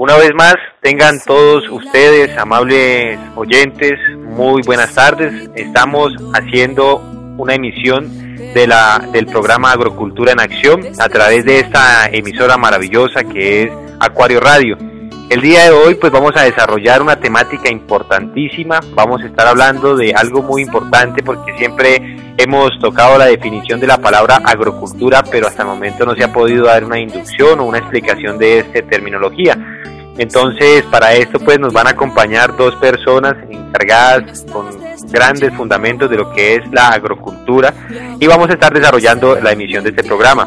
Una vez más, tengan todos ustedes, amables oyentes, muy buenas tardes. Estamos haciendo una emisión de la, del programa Agrocultura en Acción a través de esta emisora maravillosa que es Acuario Radio. El día de hoy pues vamos a desarrollar una temática importantísima, vamos a estar hablando de algo muy importante porque siempre hemos tocado la definición de la palabra agrocultura, pero hasta el momento no se ha podido dar una inducción o una explicación de esta terminología. Entonces, para esto pues nos van a acompañar dos personas encargadas con grandes fundamentos de lo que es la agrocultura y vamos a estar desarrollando la emisión de este programa.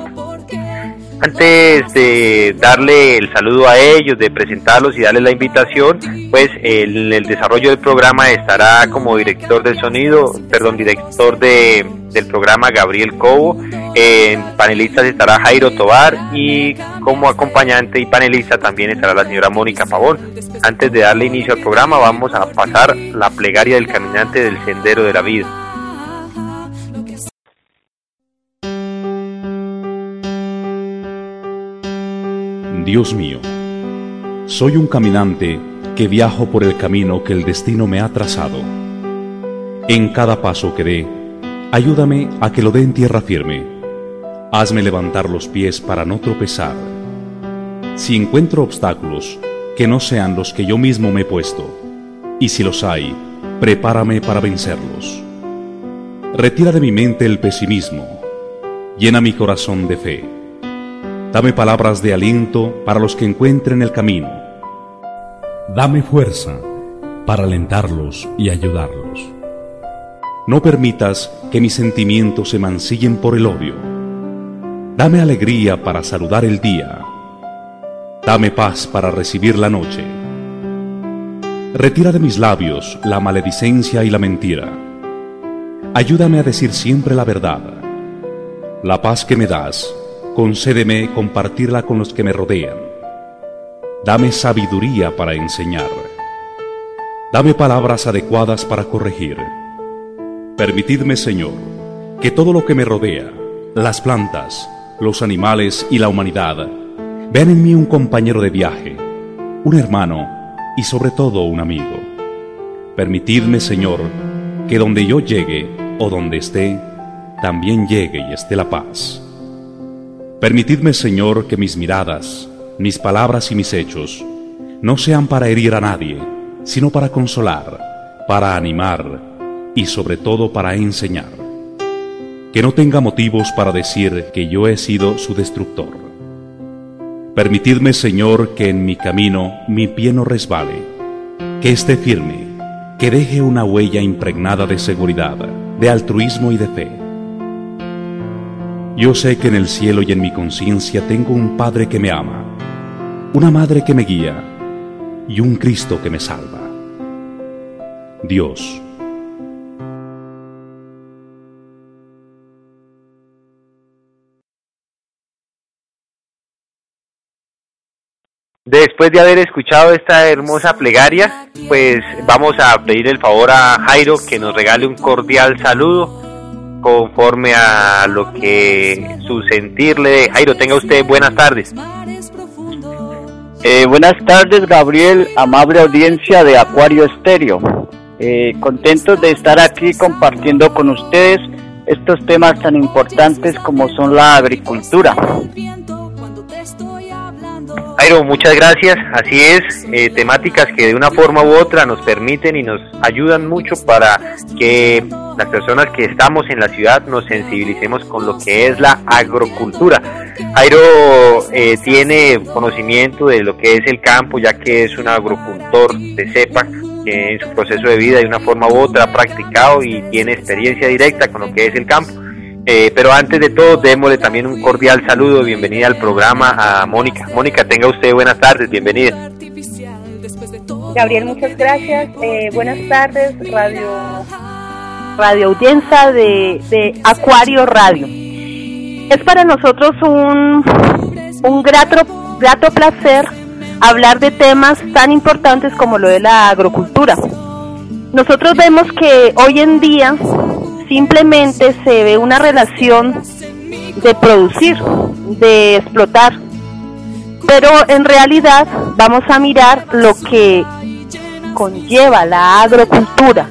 Antes de darle el saludo a ellos, de presentarlos y darles la invitación, pues en el desarrollo del programa estará como director del sonido, perdón, director de, del programa Gabriel Cobo, en panelistas estará Jairo Tobar y como acompañante y panelista también estará la señora Mónica Pavón. Antes de darle inicio al programa vamos a pasar la plegaria del caminante del sendero de la vida. Dios mío, soy un caminante que viajo por el camino que el destino me ha trazado. En cada paso que dé, ayúdame a que lo dé en tierra firme. Hazme levantar los pies para no tropezar. Si encuentro obstáculos, que no sean los que yo mismo me he puesto, y si los hay, prepárame para vencerlos. Retira de mi mente el pesimismo, llena mi corazón de fe Dame palabras de aliento para los que encuentren el camino. Dame fuerza para alentarlos y ayudarlos. No permitas que mis sentimientos se mancillen por el odio. Dame alegría para saludar el día. Dame paz para recibir la noche. Retira de mis labios la maledicencia y la mentira. Ayúdame a decir siempre la verdad. La paz que me das concédeme compartirla con los que me rodean. Dame sabiduría para enseñar. Dame palabras adecuadas para corregir. Permitidme, Señor, que todo lo que me rodea, las plantas, los animales y la humanidad, vean en mí un compañero de viaje, un hermano y sobre todo un amigo. Permitidme, Señor, que donde yo llegue o donde esté, también llegue y esté la paz. Permitidme, Señor, que mis miradas, mis palabras y mis hechos no sean para herir a nadie, sino para consolar, para animar y sobre todo para enseñar. Que no tenga motivos para decir que yo he sido su destructor. Permitidme, Señor, que en mi camino mi pie no resbale, que esté firme, que deje una huella impregnada de seguridad, de altruismo y de fe yo sé que en el cielo y en mi conciencia tengo un Padre que me ama, una Madre que me guía y un Cristo que me salva. Dios. Después de haber escuchado esta hermosa plegaria, pues vamos a pedir el favor a Jairo que nos regale un cordial saludo conforme a lo que su sentir le Jairo, tenga usted buenas tardes. Eh, buenas tardes, Gabriel, amable audiencia de Acuario Estéreo. Eh, contentos de estar aquí compartiendo con ustedes estos temas tan importantes como son la agricultura. Jairo, muchas gracias. Así es, eh, temáticas que de una forma u otra nos permiten y nos ayudan mucho para que las personas que estamos en la ciudad nos sensibilicemos con lo que es la agrocultura. Jairo eh, tiene conocimiento de lo que es el campo, ya que es un agrocultor de cepa que en su proceso de vida de una forma u otra ha practicado y tiene experiencia directa con lo que es el campo. Eh, pero antes de todo, démosle también un cordial saludo, bienvenida al programa a Mónica. Mónica, tenga usted buenas tardes, bienvenida. Gabriel, muchas gracias. Eh, buenas tardes, Radio Radio Audiencia de, de Acuario Radio. Es para nosotros un, un grato, grato placer hablar de temas tan importantes como lo de la agrocultura. Nosotros vemos que hoy en día simplemente se ve una relación de producir, de explotar, Pero en realidad vamos a mirar lo que conlleva la agrocultura.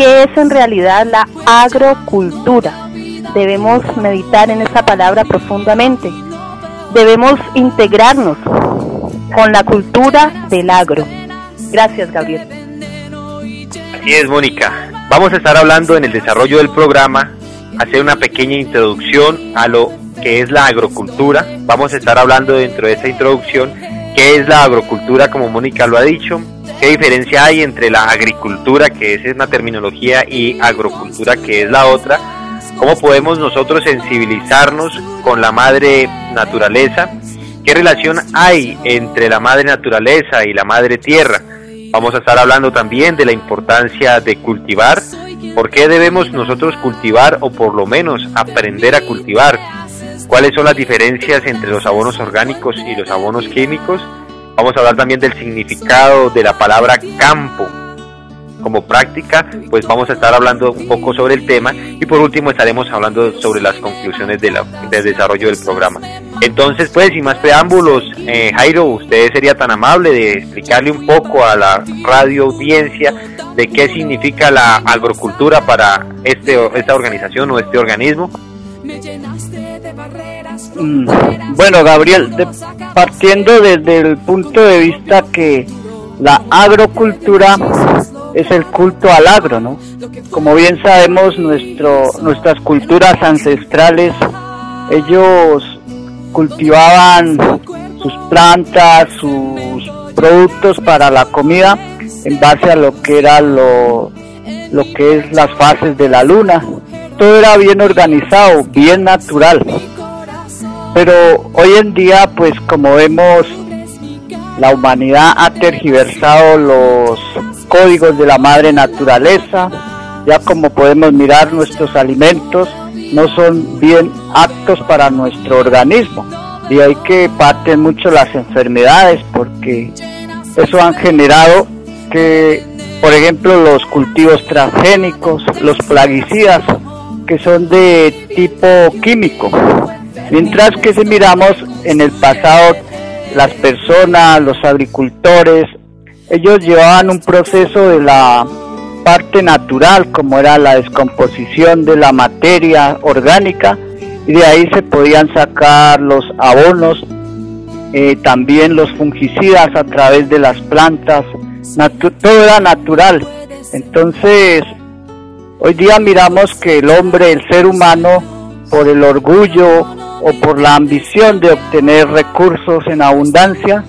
¿Qué es en realidad la agrocultura? Debemos meditar en esa palabra profundamente. Debemos integrarnos con la cultura del agro. Gracias, Gabriel. Así es, Mónica. Vamos a estar hablando en el desarrollo del programa, hacer una pequeña introducción a lo que es la agrocultura. Vamos a estar hablando dentro de esta introducción qué es la agrocultura, como Mónica lo ha dicho, qué diferencia hay entre la agricultura, que es una terminología, y agrocultura, que es la otra, cómo podemos nosotros sensibilizarnos con la madre naturaleza, qué relación hay entre la madre naturaleza y la madre tierra. Vamos a estar hablando también de la importancia de cultivar, por qué debemos nosotros cultivar o por lo menos aprender a cultivar cuáles son las diferencias entre los abonos orgánicos y los abonos químicos. Vamos a hablar también del significado de la palabra campo como práctica, pues vamos a estar hablando un poco sobre el tema y por último estaremos hablando sobre las conclusiones de del desarrollo del programa. Entonces, pues, sin más preámbulos, eh, Jairo, usted sería tan amable de explicarle un poco a la radio audiencia de qué significa la agrocultura para este, esta organización o este organismo. Mm, bueno, Gabriel, partiendo desde el punto de vista que la agrocultura es el culto al agro, ¿no? Como bien sabemos, nuestro, nuestras culturas ancestrales, ellos cultivaban sus plantas, sus productos para la comida en base a lo que era lo, lo que es las fases de la luna, todo era bien organizado, bien natural. Pero hoy en día, pues como vemos, la humanidad ha tergiversado los códigos de la madre naturaleza, ya como podemos mirar nuestros alimentos no son bien aptos para nuestro organismo y hay que parten mucho las enfermedades porque eso han generado que por ejemplo los cultivos transgénicos, los plaguicidas que son de tipo químico. Mientras que si miramos en el pasado, las personas, los agricultores, ellos llevaban un proceso de la parte natural, como era la descomposición de la materia orgánica, y de ahí se podían sacar los abonos, eh, también los fungicidas a través de las plantas, todo era natural. Entonces, Hoy día miramos que el hombre, el ser humano, por el orgullo o por la ambición de obtener recursos en abundancia,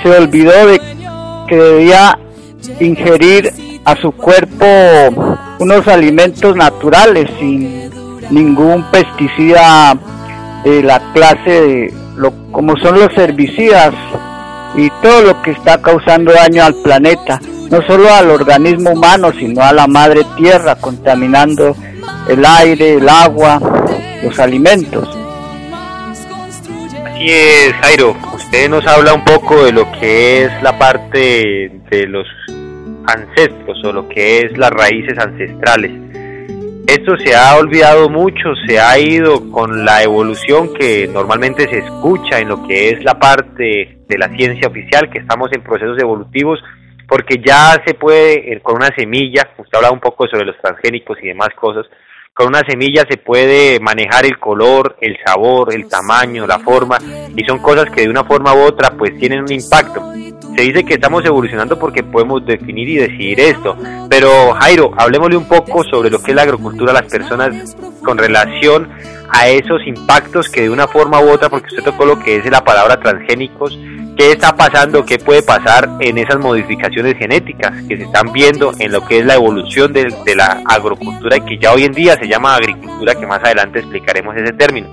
se olvidó de que debía ingerir a su cuerpo unos alimentos naturales sin ningún pesticida de la clase de lo como son los herbicidas y todo lo que está causando daño al planeta no solo al organismo humano, sino a la madre tierra, contaminando el aire, el agua, los alimentos. Así es, Jairo. Usted nos habla un poco de lo que es la parte de los ancestros o lo que es las raíces ancestrales. Esto se ha olvidado mucho, se ha ido con la evolución que normalmente se escucha en lo que es la parte de la ciencia oficial, que estamos en procesos evolutivos porque ya se puede, eh, con una semilla, usted hablaba un poco sobre los transgénicos y demás cosas, con una semilla se puede manejar el color, el sabor, el tamaño, la forma, y son cosas que de una forma u otra pues tienen un impacto. Se dice que estamos evolucionando porque podemos definir y decidir esto, pero Jairo, hablemosle un poco sobre lo que es la agrocultura a las personas con relación a esos impactos que de una forma u otra, porque usted tocó lo que es la palabra transgénicos, qué está pasando, qué puede pasar en esas modificaciones genéticas que se están viendo en lo que es la evolución de, la agrocultura y que ya hoy en día se llama agricultura, que más adelante explicaremos ese término.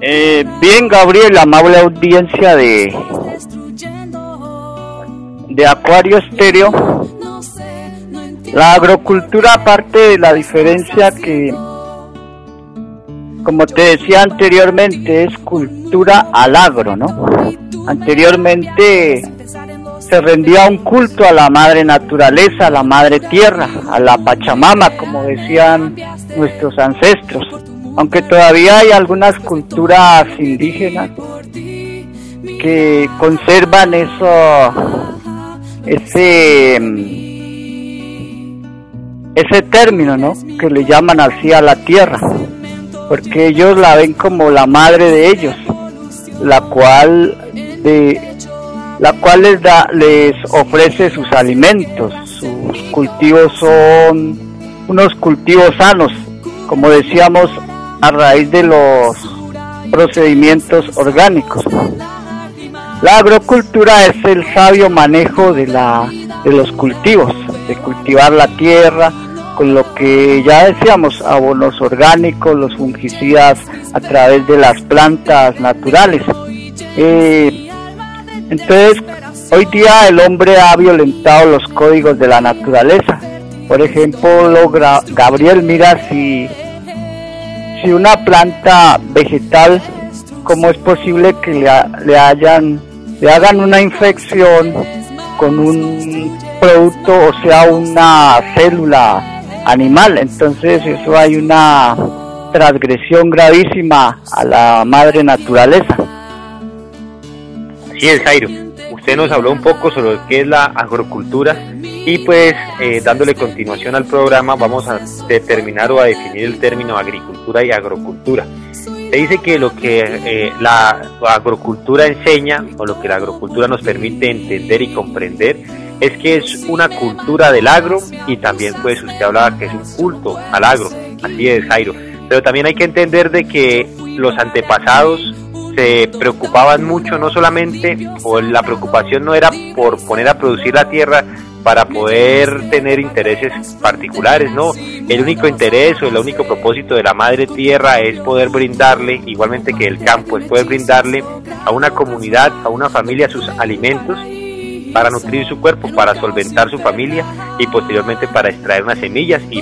Eh, bien, Gabriel, amable audiencia de, de Acuario Estéreo. La agrocultura, aparte de la diferencia que como te decía anteriormente, es cultura al agro, ¿no? Anteriormente se rendía un culto a la madre naturaleza, a la madre tierra, a la Pachamama, como decían nuestros ancestros. Aunque todavía hay algunas culturas indígenas que conservan eso, ese, ese término, ¿no? Que le llaman así a la tierra, porque ellos la ven como la madre de ellos, la cual de la cual les da les ofrece sus alimentos, sus cultivos son unos cultivos sanos, como decíamos a raíz de los procedimientos orgánicos. La agrocultura es el sabio manejo de, la, de los cultivos, de cultivar la tierra, con lo que ya decíamos, abonos orgánicos, los fungicidas a través de las plantas naturales. Eh, entonces, hoy día el hombre ha violentado los códigos de la naturaleza. Por ejemplo, Gabriel, mira si si una planta vegetal, ¿cómo es posible que le, le, hayan, le hagan una infección con un producto, o sea, una célula animal? Entonces eso hay una transgresión gravísima a la madre naturaleza. Así es, Jairo. Usted nos habló un poco sobre qué es la agrocultura y pues eh, dándole continuación al programa vamos a determinar o a definir el término agricultura y agrocultura. Se dice que lo que eh, la agrocultura enseña o lo que la agrocultura nos permite entender y comprender es que es una cultura del agro y también pues usted hablaba que es un culto al agro, así es Jairo. Pero también hay que entender de que los antepasados se preocupaban mucho no solamente o la preocupación no era por poner a producir la tierra para poder tener intereses particulares, ¿no? El único interés o el único propósito de la madre tierra es poder brindarle, igualmente que el campo, es poder brindarle a una comunidad, a una familia sus alimentos para nutrir su cuerpo, para solventar su familia y posteriormente para extraer unas semillas y,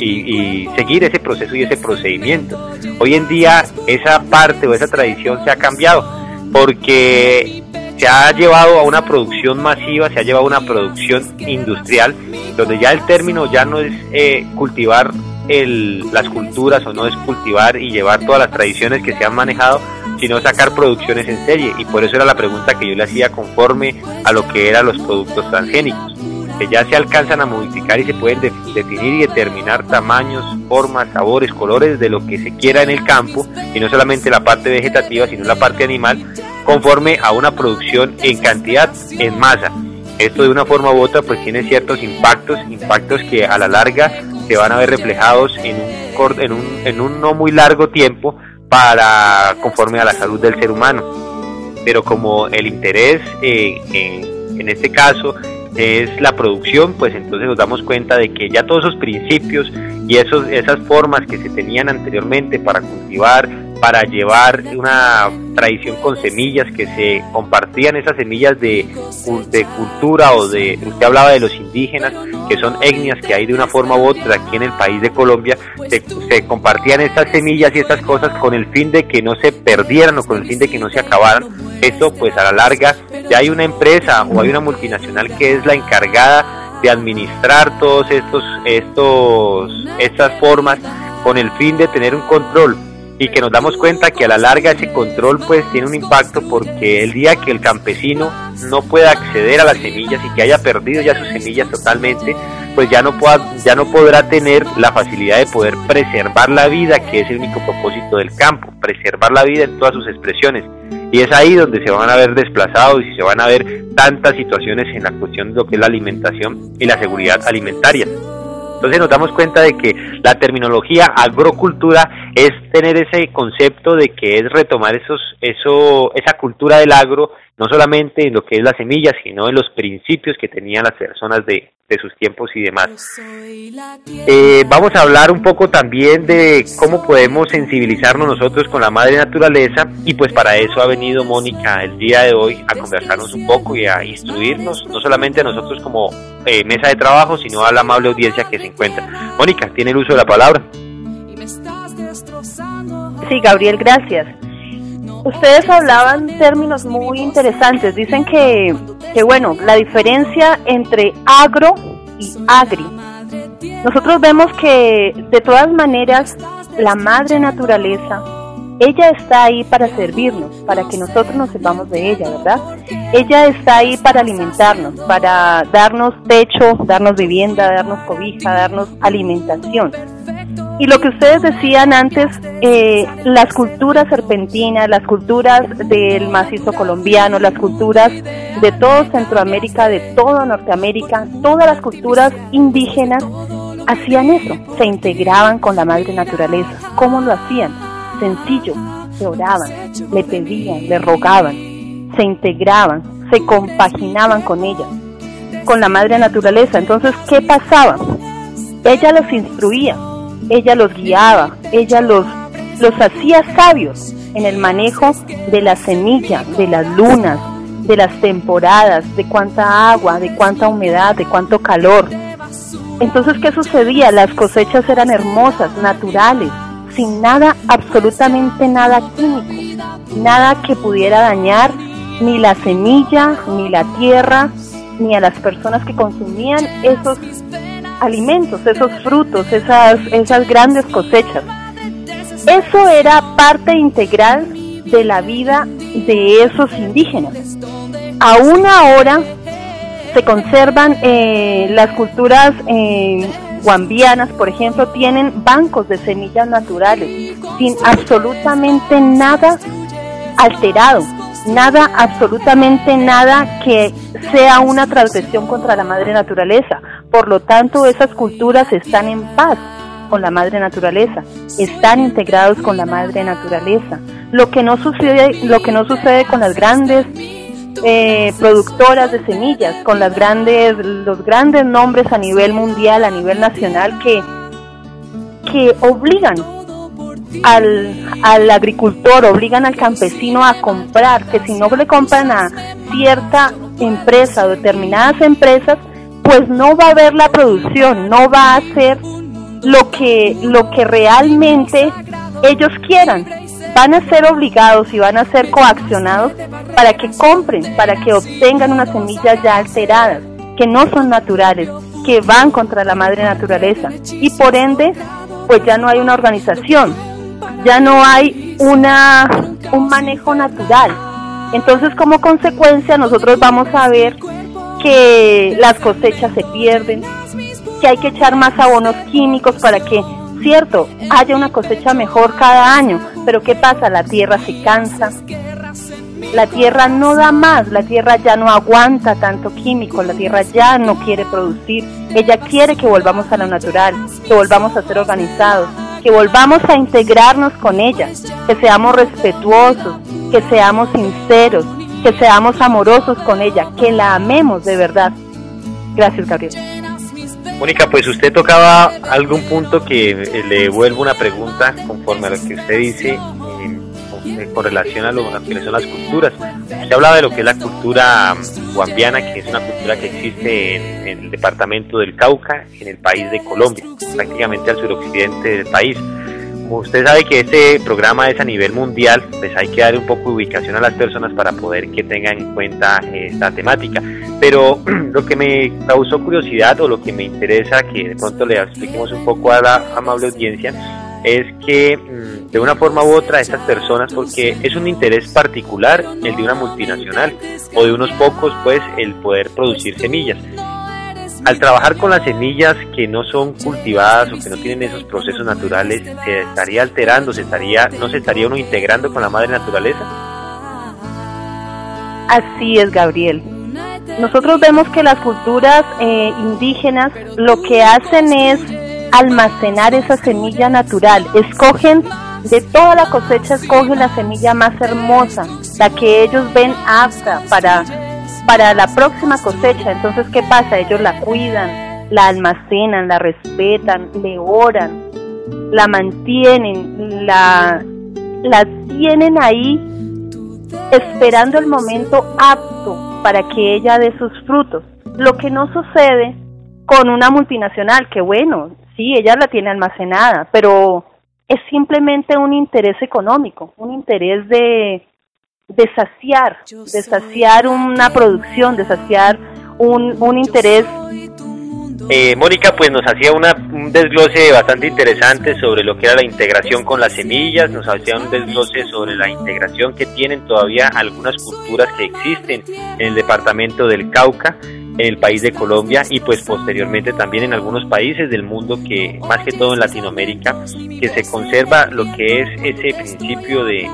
y, seguir ese proceso y ese procedimiento. Hoy en día esa parte o esa tradición se ha cambiado porque se ha llevado a una producción masiva, se ha llevado a una producción industrial, donde ya el término ya no es eh, cultivar el, las culturas o no es cultivar y llevar todas las tradiciones que se han manejado, sino sacar producciones en serie. Y por eso era la pregunta que yo le hacía conforme a lo que eran los productos transgénicos, que ya se alcanzan a modificar y se pueden definir y determinar tamaños, formas, sabores, colores de lo que se quiera en el campo, y no solamente la parte vegetativa, sino la parte animal, conforme a una producción en cantidad, en masa. Esto de una forma u otra pues tiene ciertos impactos, impactos que a la larga se van a ver reflejados en un, en un, en un no muy largo tiempo para conforme a la salud del ser humano. Pero como el interés eh, en, en este caso es la producción, pues entonces nos damos cuenta de que ya todos esos principios y esos, esas formas que se tenían anteriormente para cultivar, para llevar una tradición con semillas que se compartían esas semillas de, de cultura o de, usted hablaba de los indígenas, que son etnias que hay de una forma u otra aquí en el país de Colombia, se, se compartían estas semillas y estas cosas con el fin de que no se perdieran o con el fin de que no se acabaran. Esto pues a la larga ya hay una empresa o hay una multinacional que es la encargada de administrar todos estos, estos, estas formas con el fin de tener un control y que nos damos cuenta que a la larga ese control pues tiene un impacto porque el día que el campesino no pueda acceder a las semillas y que haya perdido ya sus semillas totalmente, pues ya no pueda, ya no podrá tener la facilidad de poder preservar la vida, que es el único propósito del campo, preservar la vida en todas sus expresiones. Y es ahí donde se van a ver desplazados y se van a ver tantas situaciones en la cuestión de lo que es la alimentación y la seguridad alimentaria. Entonces nos damos cuenta de que la terminología agrocultura es tener ese concepto de que es retomar esos, eso, esa cultura del agro, no solamente en lo que es la semilla, sino en los principios que tenían las personas de, de sus tiempos y demás. Eh, vamos a hablar un poco también de cómo podemos sensibilizarnos nosotros con la madre naturaleza y pues para eso ha venido Mónica el día de hoy a conversarnos un poco y a instruirnos, no solamente a nosotros como eh, mesa de trabajo, sino a la amable audiencia que se encuentra. Mónica, tiene el uso de la palabra. Sí, Gabriel, gracias. Ustedes hablaban términos muy interesantes. Dicen que, que, bueno, la diferencia entre agro y agri. Nosotros vemos que de todas maneras la madre naturaleza ella está ahí para servirnos, para que nosotros nos sepamos de ella, ¿verdad? Ella está ahí para alimentarnos, para darnos techo, darnos vivienda, darnos cobija, darnos alimentación. Y lo que ustedes decían antes, eh, las culturas serpentinas, las culturas del macizo colombiano, las culturas de todo Centroamérica, de toda Norteamérica, todas las culturas indígenas hacían eso, se integraban con la madre naturaleza. ¿Cómo lo hacían? Sencillo, se oraban, le pedían, le rogaban, se integraban, se compaginaban con ella, con la madre naturaleza. Entonces, ¿qué pasaba? Ella los instruía, ella los guiaba, ella los, los hacía sabios en el manejo de la semilla, de las lunas, de las temporadas, de cuánta agua, de cuánta humedad, de cuánto calor. Entonces, ¿qué sucedía? Las cosechas eran hermosas, naturales, sin nada, absolutamente nada químico, nada que pudiera dañar ni la semilla, ni la tierra, ni a las personas que consumían esos alimentos, esos frutos, esas, esas grandes cosechas. Eso era parte integral de la vida de esos indígenas. Aún ahora se conservan eh, las culturas eh, guambianas, por ejemplo, tienen bancos de semillas naturales sin absolutamente nada alterado, nada, absolutamente nada que sea una transgresión contra la madre naturaleza. Por lo tanto, esas culturas están en paz con la madre naturaleza, están integrados con la madre naturaleza. Lo que no sucede, lo que no sucede con las grandes eh, productoras de semillas, con las grandes, los grandes nombres a nivel mundial, a nivel nacional que, que obligan al, al agricultor, obligan al campesino a comprar, que si no le compran a cierta empresa o determinadas empresas, pues no va a haber la producción, no va a ser lo que, lo que realmente ellos quieran. Van a ser obligados y van a ser coaccionados para que compren, para que obtengan unas semillas ya alteradas, que no son naturales, que van contra la madre naturaleza. Y por ende, pues ya no hay una organización, ya no hay una, un manejo natural. Entonces, como consecuencia, nosotros vamos a ver que las cosechas se pierden, que hay que echar más abonos químicos para que, cierto, haya una cosecha mejor cada año, pero ¿qué pasa? La tierra se cansa, la tierra no da más, la tierra ya no aguanta tanto químico, la tierra ya no quiere producir, ella quiere que volvamos a lo natural, que volvamos a ser organizados, que volvamos a integrarnos con ella, que seamos respetuosos, que seamos sinceros, que seamos amorosos con ella, que la amemos de verdad. Gracias, Gabriel. Mónica, pues usted tocaba algún punto que eh, le vuelvo una pregunta conforme a lo que usted dice eh, con relación a lo que son las culturas. Usted hablaba de lo que es la cultura mm, guambiana, que es una cultura que existe en, en el departamento del Cauca, en el país de Colombia, prácticamente al suroccidente del país usted sabe que este programa es a nivel mundial, pues hay que dar un poco de ubicación a las personas para poder que tengan en cuenta esta temática. Pero lo que me causó curiosidad o lo que me interesa que de pronto le expliquemos un poco a la amable audiencia es que mm, de una forma u otra estas personas, porque es un interés particular el de una multinacional o de unos pocos, pues el poder producir semillas al trabajar con las semillas que no son cultivadas o que no tienen esos procesos naturales, se estaría alterando, se estaría, no se estaría uno integrando con la madre naturaleza. Así es, Gabriel. Nosotros vemos que las culturas eh, indígenas lo que hacen es almacenar esa semilla natural. Escogen de toda la cosecha, escogen la semilla más hermosa, la que ellos ven apta para para la próxima cosecha. Entonces, ¿qué pasa? Ellos la cuidan, la almacenan, la respetan, le oran, la mantienen, la, la tienen ahí esperando el momento apto para que ella dé sus frutos. Lo que no sucede con una multinacional, que bueno, sí, ella la tiene almacenada, pero es simplemente un interés económico, un interés de, de saciar, de saciar una producción, de saciar un, un interés. eh, Mónica pues nos hacía un desglose bastante interesante sobre lo que era la integración con las semillas, nos hacía un desglose sobre la integración que tienen todavía algunas culturas que existen en el departamento del Cauca, en el país de Colombia y pues posteriormente también en algunos países del mundo que más que todo en Latinoamérica que se conserva lo que es ese principio de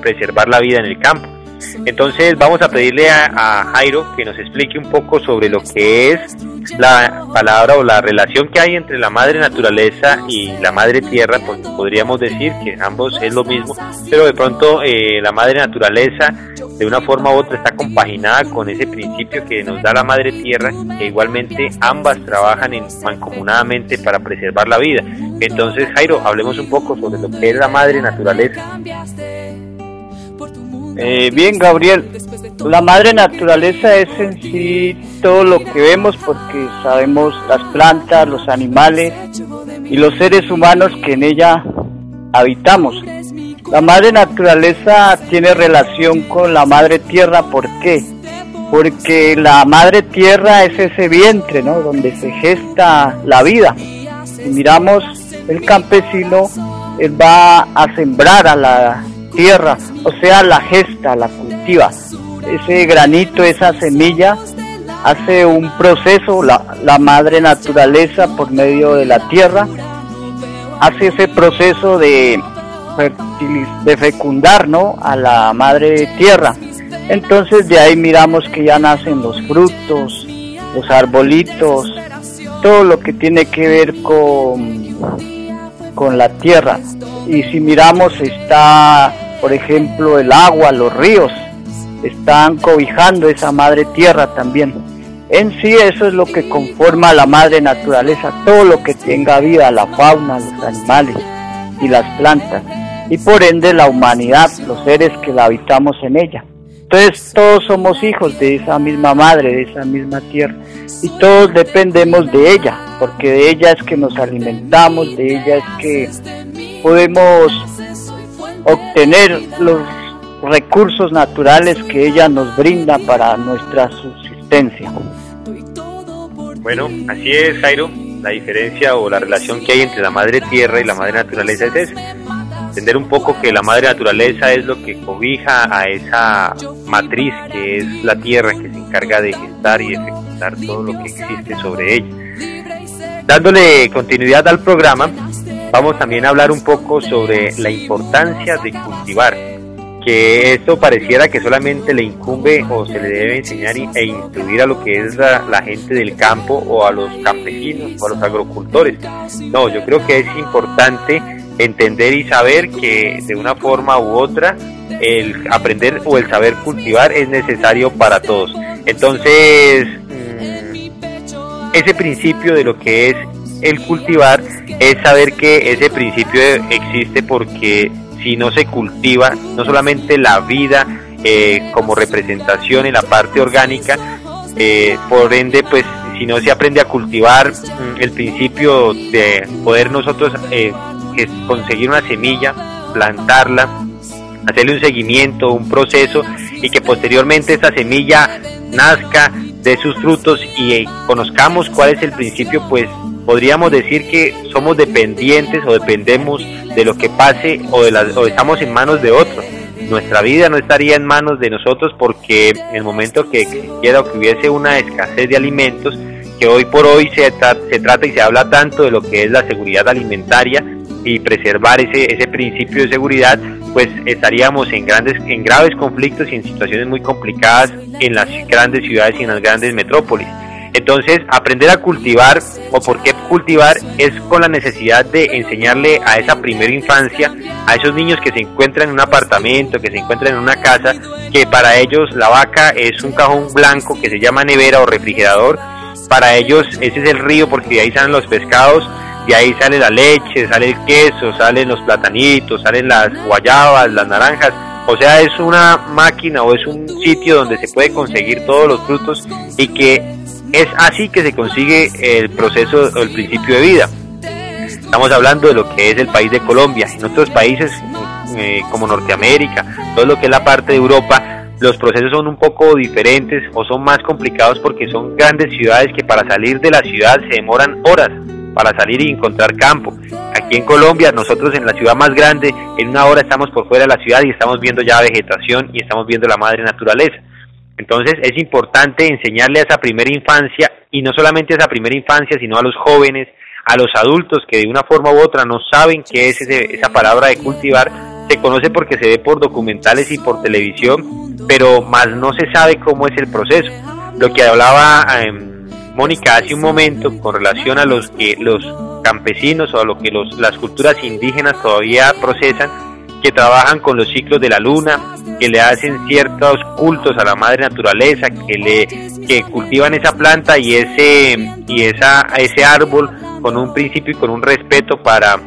preservar la vida en el campo. Entonces vamos a pedirle a, Jairo que nos explique un poco sobre lo que es la palabra o la relación que hay entre la madre naturaleza y la madre tierra, porque podríamos decir que ambos es lo mismo, pero de pronto eh, la madre naturaleza de una forma u otra está compaginada con ese principio que nos da la madre tierra, que igualmente ambas trabajan en, mancomunadamente para preservar la vida. Entonces Jairo, hablemos un poco sobre lo que es la madre naturaleza. Eh, bien, Gabriel, la madre naturaleza es en sí todo lo que vemos porque sabemos las plantas, los animales y los seres humanos que en ella habitamos. La madre naturaleza tiene relación con la madre tierra, ¿por qué? Porque la madre tierra es ese vientre, ¿no? Donde se gesta la vida. Si miramos el campesino, él va a sembrar a la tierra, o sea, la gesta, la cultiva. Ese granito, esa semilla, hace un proceso, la, madre naturaleza por medio de la tierra, hace ese proceso de, de fecundar ¿no? a la madre tierra. Entonces de ahí miramos que ya nacen los frutos, los arbolitos, todo lo que tiene que ver con, con la tierra. Y si miramos está por ejemplo, el agua, los ríos, están cobijando esa madre tierra también. En sí eso es lo que conforma la madre naturaleza, todo lo que tenga vida, la fauna, los animales y las plantas, y por ende la humanidad, los seres que la habitamos en ella. Entonces todos somos hijos de esa misma madre, de esa misma tierra, y todos dependemos de ella, porque de ella es que nos alimentamos, de ella es que podemos obtener los recursos naturales que ella nos brinda para nuestra subsistencia. Bueno, así es, Jairo. La diferencia o la relación que hay entre la madre tierra y la madre naturaleza es Entender un poco que la madre naturaleza es lo que cobija a esa matriz que es la tierra que se encarga de gestar y ejecutar todo lo que existe sobre ella. Dándole continuidad al programa, vamos también a hablar un poco sobre la importancia de cultivar, que esto pareciera que solamente le incumbe o se le debe enseñar e instruir a lo que es la, gente del campo o a los campesinos o a los agrocultores. No, yo creo que es importante entender y saber que de una forma u otra el aprender o el saber cultivar es necesario para todos. Entonces, mm, ese principio de lo que es el cultivar es saber que ese principio existe porque si no se cultiva, no solamente la vida eh, como representación en la parte orgánica, eh, por ende, pues si no se aprende a cultivar mm, el principio de poder nosotros eh, conseguir una semilla, plantarla, hacerle un seguimiento, un proceso y que posteriormente esa semilla nazca de sus frutos y conozcamos cuál es el principio, pues podríamos decir que somos dependientes o dependemos de lo que pase o, de o estamos en manos de otros. Nuestra vida no estaría en manos de nosotros porque en el momento que existiera o que hubiese una escasez de alimentos, que hoy por hoy se, se trata y se habla tanto de lo que es la seguridad alimentaria y preservar ese, ese principio de seguridad, pues estaríamos en grandes, en graves conflictos y en situaciones muy complicadas en las grandes ciudades y en las grandes metrópolis. Entonces, aprender a cultivar o por qué cultivar es con la necesidad de enseñarle a esa primera infancia, a esos niños que se encuentran en un apartamento, que se encuentran en una casa, que para ellos la vaca es un cajón blanco que se llama nevera o refrigerador. Para ellos ese es el río porque de ahí salen los pescados, de ahí sale la leche, sale el queso, salen los platanitos, salen las guayabas, las naranjas. O sea, es una máquina o es un sitio donde se puede conseguir todos los frutos y que es así que se consigue el proceso o el principio de vida. Estamos hablando de lo que es el país de Colombia. En otros países eh, como Norteamérica, todo lo que es la parte de Europa, los procesos son un poco diferentes o son más complicados porque son grandes ciudades que para salir de la ciudad se demoran horas para salir y encontrar campo. Aquí en Colombia, nosotros en la ciudad más grande, en una hora estamos por fuera de la ciudad y estamos viendo ya vegetación y estamos viendo la madre naturaleza. Entonces es importante enseñarle a esa primera infancia y no solamente a esa primera infancia, sino a los jóvenes, a los adultos que de una forma u otra no saben qué es esa palabra de cultivar, se conoce porque se ve por documentales y por televisión, pero más no se sabe cómo es el proceso. Lo que hablaba em, Mónica hace un momento con relación a los que los campesinos o a lo que los, las culturas indígenas todavía procesan, que trabajan con los ciclos de la luna, que le hacen ciertos cultos a la madre naturaleza, que le que cultivan esa planta y ese y esa ese árbol con un principio y con un respeto para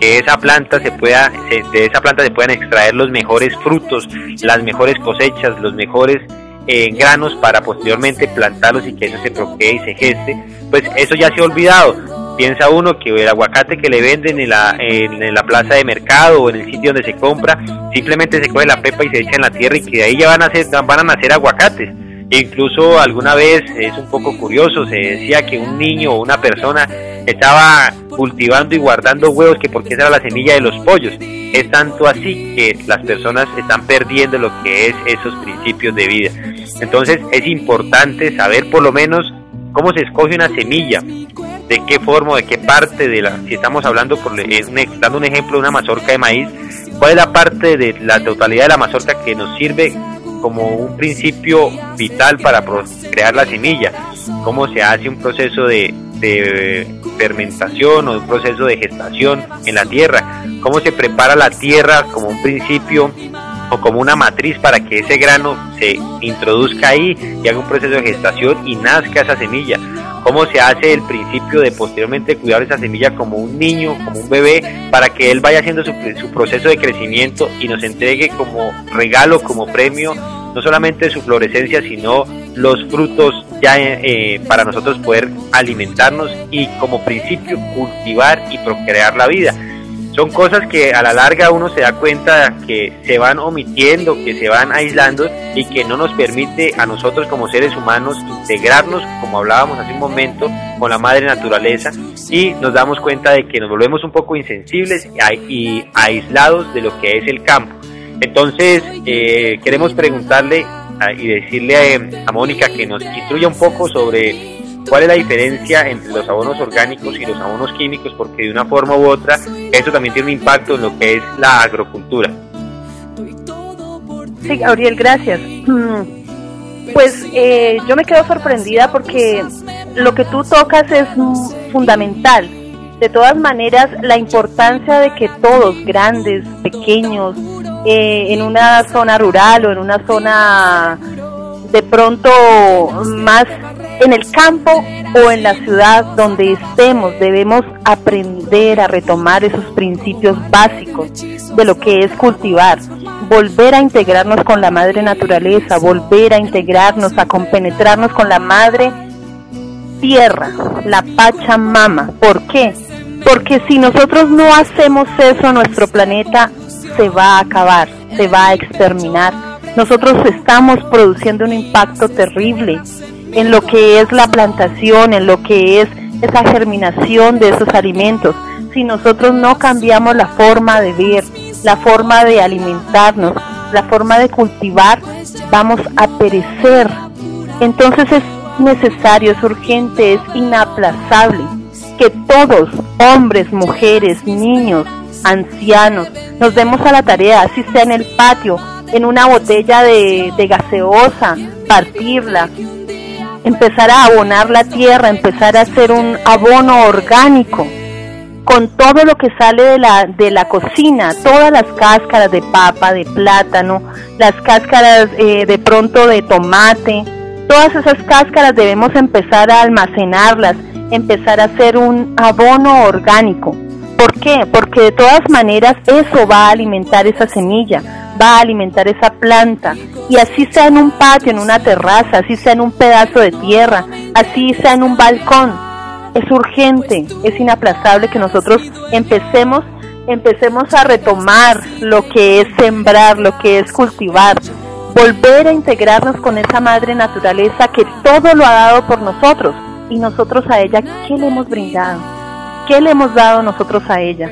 que esa planta se pueda de esa planta se puedan extraer los mejores frutos, las mejores cosechas, los mejores eh, granos para posteriormente plantarlos y que eso se procree y se geste, pues eso ya se ha olvidado piensa uno que el aguacate que le venden en la, en, la plaza de mercado o en el sitio donde se compra, simplemente se coge la pepa y se echa en la tierra y que de ahí ya van a, hacer, van a nacer aguacates. incluso alguna vez, es un poco curioso, se decía que un niño o una persona estaba cultivando y guardando huevos que porque esa era la semilla de los pollos. Es tanto así que las personas están perdiendo lo que es esos principios de vida. Entonces es importante saber por lo menos cómo se escoge una semilla, de qué forma, de qué parte de la, si estamos hablando, por, eh, dando un ejemplo de una mazorca de maíz, cuál es la parte de la totalidad de la mazorca que nos sirve como un principio vital para crear la semilla, cómo se hace un proceso de, de fermentación o un proceso de gestación en la tierra, cómo se prepara la tierra como un principio o como una matriz para que ese grano se introduzca ahí y haga un proceso de gestación y nazca esa semilla. Cómo se hace el principio de posteriormente cuidar esa semilla como un niño, como un bebé, para que él vaya haciendo su, proceso de crecimiento y nos entregue como regalo, como premio, no solamente su florescencia, sino los frutos ya eh, para nosotros poder alimentarnos y como principio cultivar y procrear la vida son cosas que a la larga uno se da cuenta que se van omitiendo, que se van aislando y que no nos permite a nosotros como seres humanos integrarnos, como hablábamos hace un momento, con la madre naturaleza y nos damos cuenta de que nos volvemos un poco insensibles y aislados de lo que es el campo. Entonces, eh, queremos preguntarle y decirle a Mónica que nos instruya un poco sobre ¿Cuál es la diferencia entre los abonos orgánicos y los abonos químicos? Porque de una forma u otra eso también tiene un impacto en lo que es la agrocultura. Sí, Gabriel, gracias. Mm, pues eh, yo me quedo sorprendida porque lo que tú tocas es fundamental. De todas maneras, la importancia de que todos, grandes, pequeños, eh, en una zona rural o en una zona de pronto más en el campo o en la ciudad donde estemos, debemos aprender a retomar esos principios básicos de lo que es cultivar, volver a integrarnos con la madre naturaleza, volver a integrarnos, a compenetrarnos con la madre tierra, la Pachamama. ¿Por qué? Porque si nosotros no hacemos eso, nuestro planeta se va a acabar, se va a exterminar. Nosotros estamos produciendo un impacto terrible en lo que es la plantación, en lo que es esa germinación de esos alimentos. Si nosotros no cambiamos la forma de ver, la forma de alimentarnos, la forma de cultivar, vamos a perecer. Entonces es necesario, es urgente, es inaplazable que todos, hombres, mujeres, niños, ancianos, nos demos a la tarea, así sea en el patio, en una botella de, de gaseosa, partirla, empezar a abonar la tierra, empezar a hacer un abono orgánico con todo lo que sale de la, de la cocina, todas las cáscaras de papa, de plátano, las cáscaras eh, de pronto de tomate, todas esas cáscaras debemos empezar a almacenarlas, empezar a hacer un abono orgánico. ¿Por qué? Porque de todas maneras eso va a alimentar esa semilla, va a alimentar esa planta. Y así sea en un patio, en una terraza, así sea en un pedazo de tierra, así sea en un balcón. Es urgente, es inaplazable que nosotros empecemos, empecemos a retomar lo que es sembrar, lo que es cultivar, volver a integrarnos con esa madre naturaleza que todo lo ha dado por nosotros y nosotros a ella, ¿qué le hemos brindado? ¿Qué le hemos dado nosotros a ella?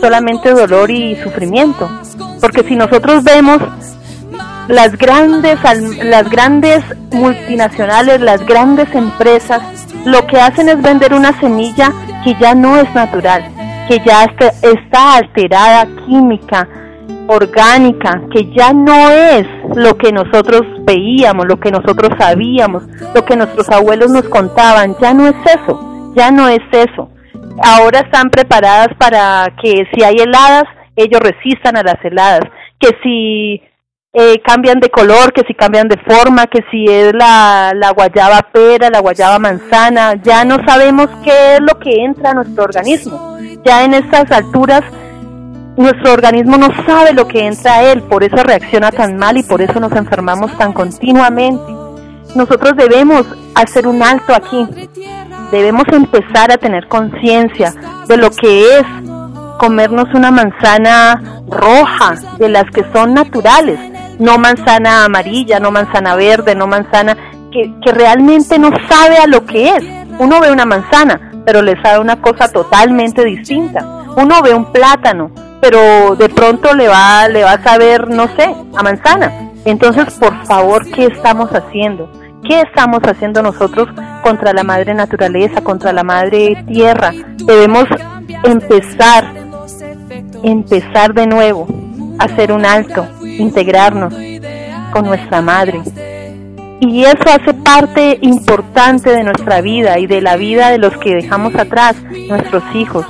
Solamente dolor y sufrimiento. Porque si nosotros vemos las grandes, las grandes multinacionales, las grandes empresas, lo que hacen es vender una semilla que ya no es natural, que ya está alterada química, orgánica, que ya no es lo que nosotros veíamos, lo que nosotros sabíamos, lo que nuestros abuelos nos contaban, ya no es eso, ya no es eso. Ahora están preparadas para que si hay heladas, ellos resistan a las heladas, que si eh, cambian de color, que si cambian de forma, que si es la, la guayaba pera, la guayaba manzana, ya no sabemos qué es lo que entra a nuestro organismo. Ya en estas alturas nuestro organismo no sabe lo que entra a él, por eso reacciona tan mal y por eso nos enfermamos tan continuamente. Nosotros debemos hacer un alto aquí, debemos empezar a tener conciencia de lo que es comernos una manzana roja, de las que son naturales, no manzana amarilla, no manzana verde, no manzana que, que realmente no sabe a lo que es. Uno ve una manzana, pero le sabe una cosa totalmente distinta. Uno ve un plátano, pero de pronto le va, le va a saber, no sé, a manzana. Entonces, por favor, ¿qué estamos haciendo? ¿Qué estamos haciendo nosotros contra la madre naturaleza, contra la madre tierra? Debemos empezar, empezar de nuevo, hacer un alto, integrarnos con nuestra madre. Y eso hace parte importante de nuestra vida y de la vida de los que dejamos atrás, nuestros hijos,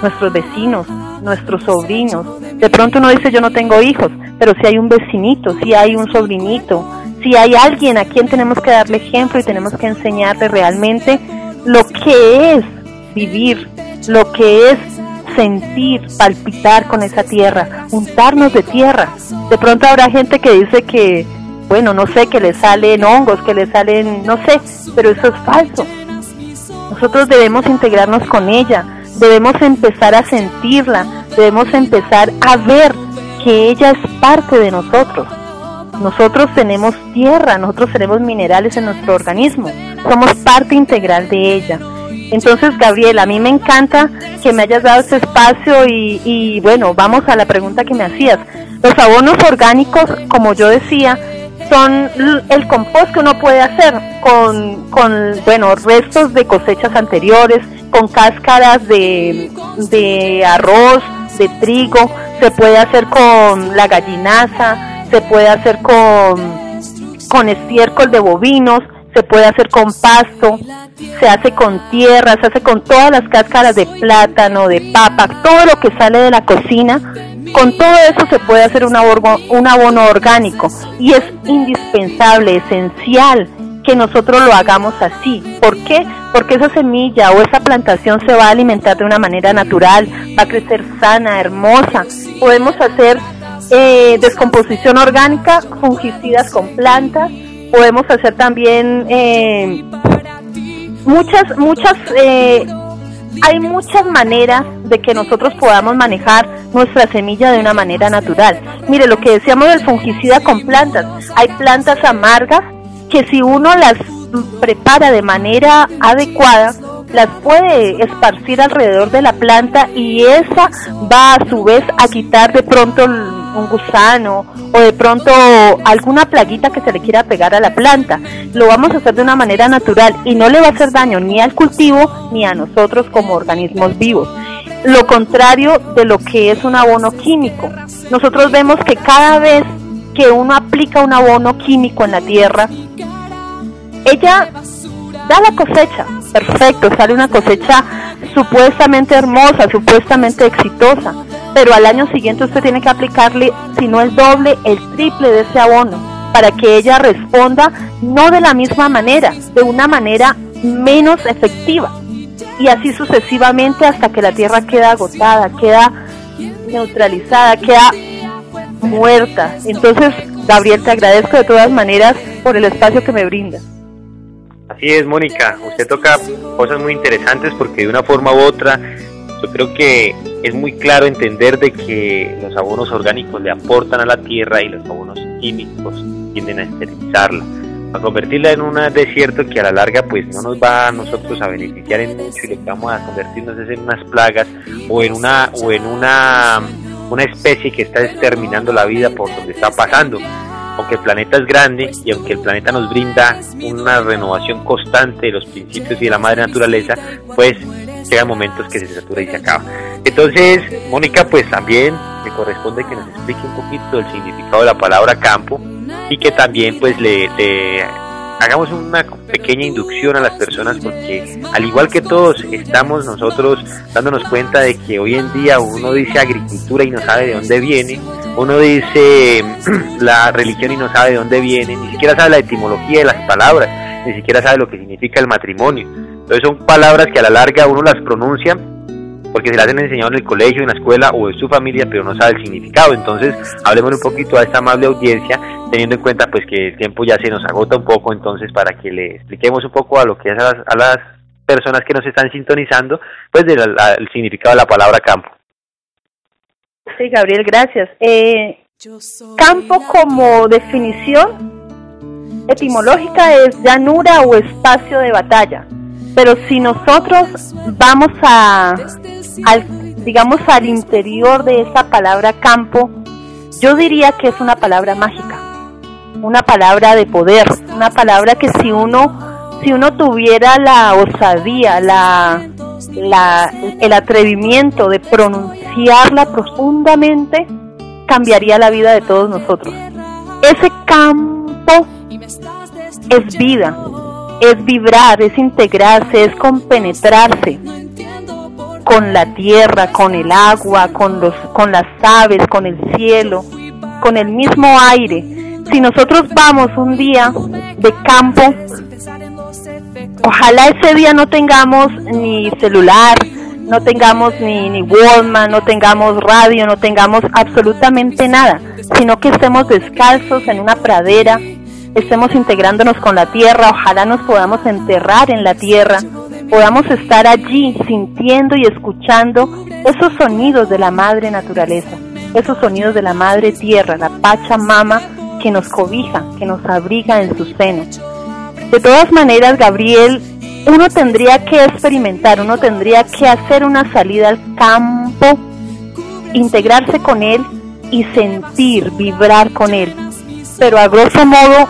nuestros vecinos, nuestros sobrinos. De pronto uno dice yo no tengo hijos, pero si hay un vecinito, si hay un sobrinito, si hay alguien a quien tenemos que darle ejemplo y tenemos que enseñarle realmente lo que es vivir, lo que es sentir, palpitar con esa tierra, untarnos de tierra. De pronto habrá gente que dice que, bueno, no sé, que le salen hongos, que le salen, no sé, pero eso es falso. Nosotros debemos integrarnos con ella, debemos empezar a sentirla, debemos empezar a ver que ella es parte de nosotros. Nosotros tenemos tierra, nosotros tenemos minerales en nuestro organismo, somos parte integral de ella. Entonces, Gabriela, a mí me encanta que me hayas dado este espacio y, y bueno, vamos a la pregunta que me hacías. Los abonos orgánicos, como yo decía, son el compost que uno puede hacer con, con bueno, restos de cosechas anteriores, con cáscaras de, de arroz, de trigo, se puede hacer con la gallinaza, se puede hacer con, con estiércol de bovinos, se puede hacer con pasto, se hace con tierra, se hace con todas las cáscaras de plátano, de papa, todo lo que sale de la cocina, con todo eso se puede hacer un abono, un abono orgánico y es indispensable, esencial que nosotros lo hagamos así. ¿Por qué? Porque esa semilla o esa plantación se va a alimentar de una manera natural, va a crecer sana, hermosa. Podemos hacer eh, descomposición orgánica, fungicidas con plantas, podemos hacer también eh, muchas, muchas, eh, hay muchas maneras de que nosotros podamos manejar nuestra semilla de una manera natural. Mire, lo que decíamos del fungicida con plantas, hay plantas amargas que si uno las prepara de manera adecuada, las puede esparcir alrededor de la planta y esa va a su vez a quitar de pronto un gusano o de pronto alguna plaguita que se le quiera pegar a la planta. Lo vamos a hacer de una manera natural y no le va a hacer daño ni al cultivo ni a nosotros como organismos vivos. Lo contrario de lo que es un abono químico. Nosotros vemos que cada vez que uno aplica un abono químico en la tierra, ella da la cosecha, perfecto, sale una cosecha supuestamente hermosa, supuestamente exitosa, pero al año siguiente usted tiene que aplicarle, si no el doble, el triple de ese abono, para que ella responda no de la misma manera, de una manera menos efectiva. Y así sucesivamente hasta que la tierra queda agotada, queda neutralizada, queda muerta. Entonces, Gabriel, te agradezco de todas maneras por el espacio que me brindas. Así es, Mónica. Usted toca cosas muy interesantes porque de una forma u otra yo creo que es muy claro entender de que los abonos orgánicos le aportan a la tierra y los abonos químicos tienden a esterilizarla, a convertirla en un desierto que a la larga pues no nos va a nosotros a beneficiar en mucho y lo que vamos a convertirnos en unas plagas o en una o en una una especie que está exterminando la vida por donde está pasando aunque el planeta es grande y aunque el planeta nos brinda una renovación constante de los principios y de la madre naturaleza, pues llegan momentos que se satura y se acaba. Entonces, Mónica, pues también le corresponde que nos explique un poquito el significado de la palabra campo y que también pues le, le hagamos una pequeña inducción a las personas porque al igual que todos estamos nosotros dándonos cuenta de que hoy en día uno dice agricultura y no sabe de dónde viene, uno dice la religión y no sabe de dónde viene, ni siquiera sabe la etimología de las palabras, ni siquiera sabe lo que significa el matrimonio. Entonces son palabras que a la larga uno las pronuncia porque se las han enseñado en el colegio, en la escuela o en su familia, pero no sabe el significado. Entonces, hablemos un poquito a esta amable audiencia, teniendo en cuenta pues que el tiempo ya se nos agota un poco, entonces para que le expliquemos un poco a lo que es a las, a las personas que nos están sintonizando, pues del significado de la palabra campo. Sí, Gabriel, gracias. Eh, campo como definición etimológica es llanura o espacio de batalla. Pero si nosotros vamos a, al, digamos, al interior de esa palabra campo, yo diría que es una palabra mágica, una palabra de poder, una palabra que si uno, si uno tuviera la osadía, la, la, el atrevimiento de pronunciarla profundamente, cambiaría la vida de todos nosotros. Ese campo es vida, es vibrar, es integrarse, es compenetrarse con la tierra, con el agua, con, los, con las aves, con el cielo, con el mismo aire. Si nosotros vamos un día de campo, ojalá ese día no tengamos ni celular, no tengamos ni, ni Walkman, no tengamos radio, no tengamos absolutamente nada, sino que estemos descalzos en una pradera, estemos integrándonos con la tierra, ojalá nos podamos enterrar en la tierra, podamos estar allí sintiendo y escuchando esos sonidos de la madre naturaleza, esos sonidos de la madre tierra, la Pachamama que nos cobija, que nos abriga en su seno. De todas maneras, Gabriel, uno tendría que experimentar, uno tendría que hacer una salida al campo, integrarse con él y sentir, vibrar con él. Pero a grosso modo,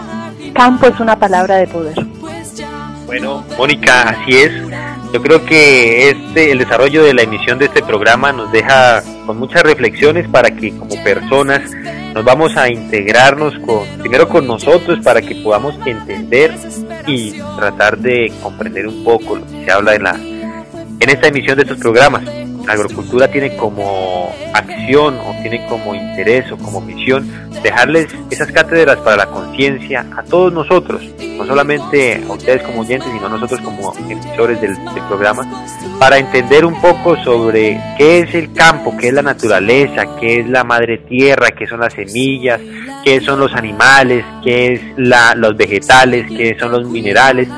campo es una palabra de poder. Bueno, Mónica, así es. Yo creo que este, el desarrollo de la emisión de este programa nos deja con muchas reflexiones para que como personas nos vamos a integrarnos con, primero con nosotros para que podamos entender y tratar de comprender un poco lo que se habla en la, en esta emisión de estos programas la agrocultura tiene como acción o tiene como interés o como misión dejarles esas cátedras para la conciencia a todos nosotros, no solamente a ustedes como oyentes, sino a nosotros como emisores del, programa, para entender un poco sobre qué es el campo, qué es la naturaleza, qué es la madre tierra, qué son las semillas, qué son los animales, qué es la, los vegetales, qué son los minerales,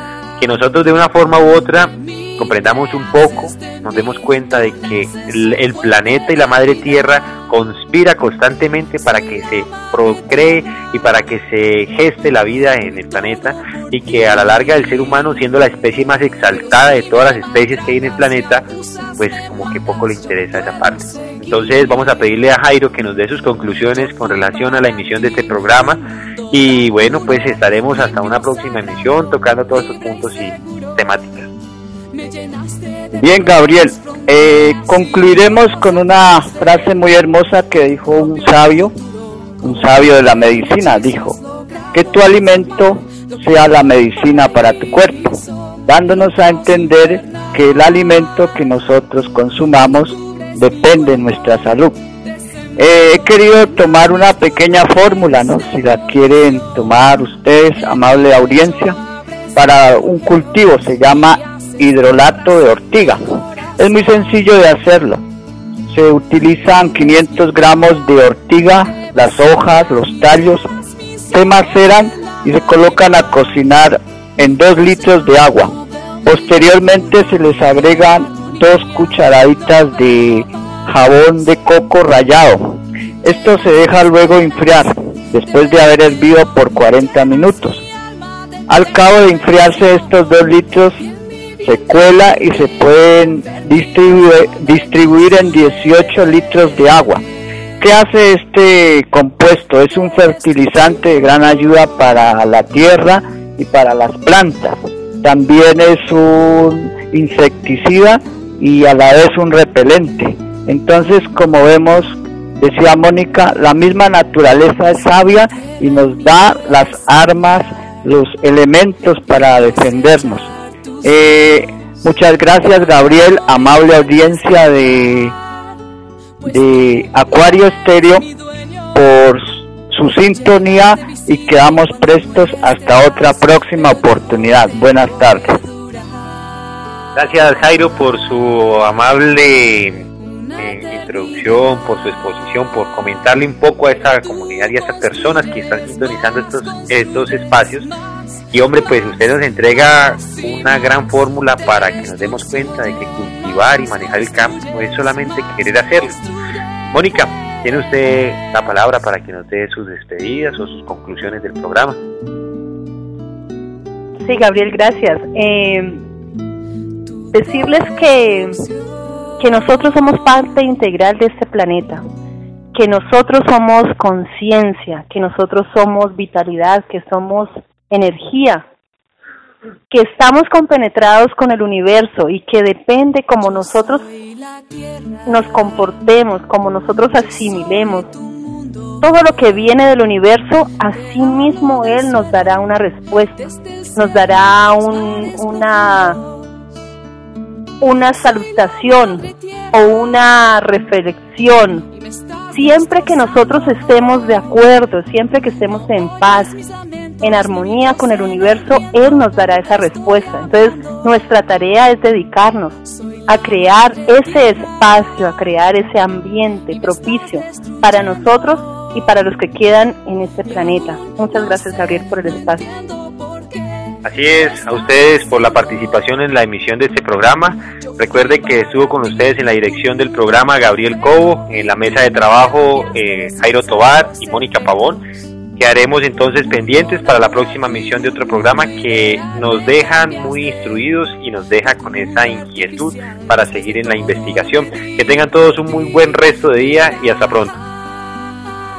que nosotros de una forma u otra comprendamos un poco, nos demos cuenta de que el, planeta y la madre tierra conspira constantemente para que se procree y para que se geste la vida en el planeta y que a la larga el ser humano siendo la especie más exaltada de todas las especies que hay en el planeta, pues como que poco le interesa esa parte. Entonces vamos a pedirle a Jairo que nos dé sus conclusiones con relación a la emisión de este programa y bueno, pues estaremos hasta una próxima emisión tocando todos estos puntos y temáticas. Bien, Gabriel, eh, concluiremos con una frase muy hermosa que dijo un sabio, un sabio de la medicina, dijo, que tu alimento sea la medicina para tu cuerpo, dándonos a entender que el alimento que nosotros consumamos depende de nuestra salud. Eh, he querido tomar una pequeña fórmula, ¿no? Si la quieren tomar ustedes, amable audiencia, para un cultivo, se llama hidrolato de ortiga. Es muy sencillo de hacerlo. Se utilizan 500 gramos de ortiga, las hojas, los tallos, se maceran y se colocan a cocinar en 2 litros de agua. Posteriormente se les agregan dos cucharaditas de jabón de coco rallado. Esto se deja luego enfriar después de haber hervido por 40 minutos. Al cabo de enfriarse estos dos litros se cuela y se pueden distribuir, en 18 litros de agua. ¿Qué hace este compuesto? Es un fertilizante de gran ayuda para la tierra y para las plantas. También es un insecticida y a la vez un repelente. Entonces, como vemos, decía Mónica, la misma naturaleza es sabia y nos da las armas, los elementos para defendernos. Eh, muchas gracias Gabriel, amable audiencia de, de Acuario Estéreo por su sintonía y quedamos prestos hasta otra próxima oportunidad. Buenas tardes. Gracias Jairo por su amable eh, introducción, por su exposición, por comentarle un poco a esta comunidad y a estas personas que están sintonizando estos, estos espacios y hombre, pues usted nos entrega una gran fórmula para que nos demos cuenta de que cultivar y manejar el campo no es solamente querer hacerlo. Mónica, tiene usted la palabra para que nos dé sus despedidas o sus conclusiones del programa. Sí, Gabriel, gracias. Eh, decirles que, que nosotros somos parte integral de este planeta, que nosotros somos conciencia, que nosotros somos vitalidad, que somos energía, que estamos compenetrados con el universo y que depende como nosotros nos comportemos, como nosotros asimilemos todo lo que viene del universo, así mismo Él nos dará una respuesta, nos dará un, una, una salutación o una reflexión. Siempre que nosotros estemos de acuerdo, siempre que estemos en paz, en armonía con el universo, Él nos dará esa respuesta. Entonces, nuestra tarea es dedicarnos a crear ese espacio, a crear ese ambiente propicio para nosotros y para los que quedan en este planeta. Muchas gracias, Gabriel, por el espacio. Así es, a ustedes por la participación en la emisión de este programa. Recuerde que estuvo con ustedes en la dirección del programa Gabriel Cobo, en la mesa de trabajo eh, Jairo Tobar y Mónica Pavón Quedaremos entonces pendientes para la próxima misión de otro programa que nos dejan muy instruidos y nos deja con esa inquietud para seguir en la investigación. Que tengan todos un muy buen resto de día y hasta pronto.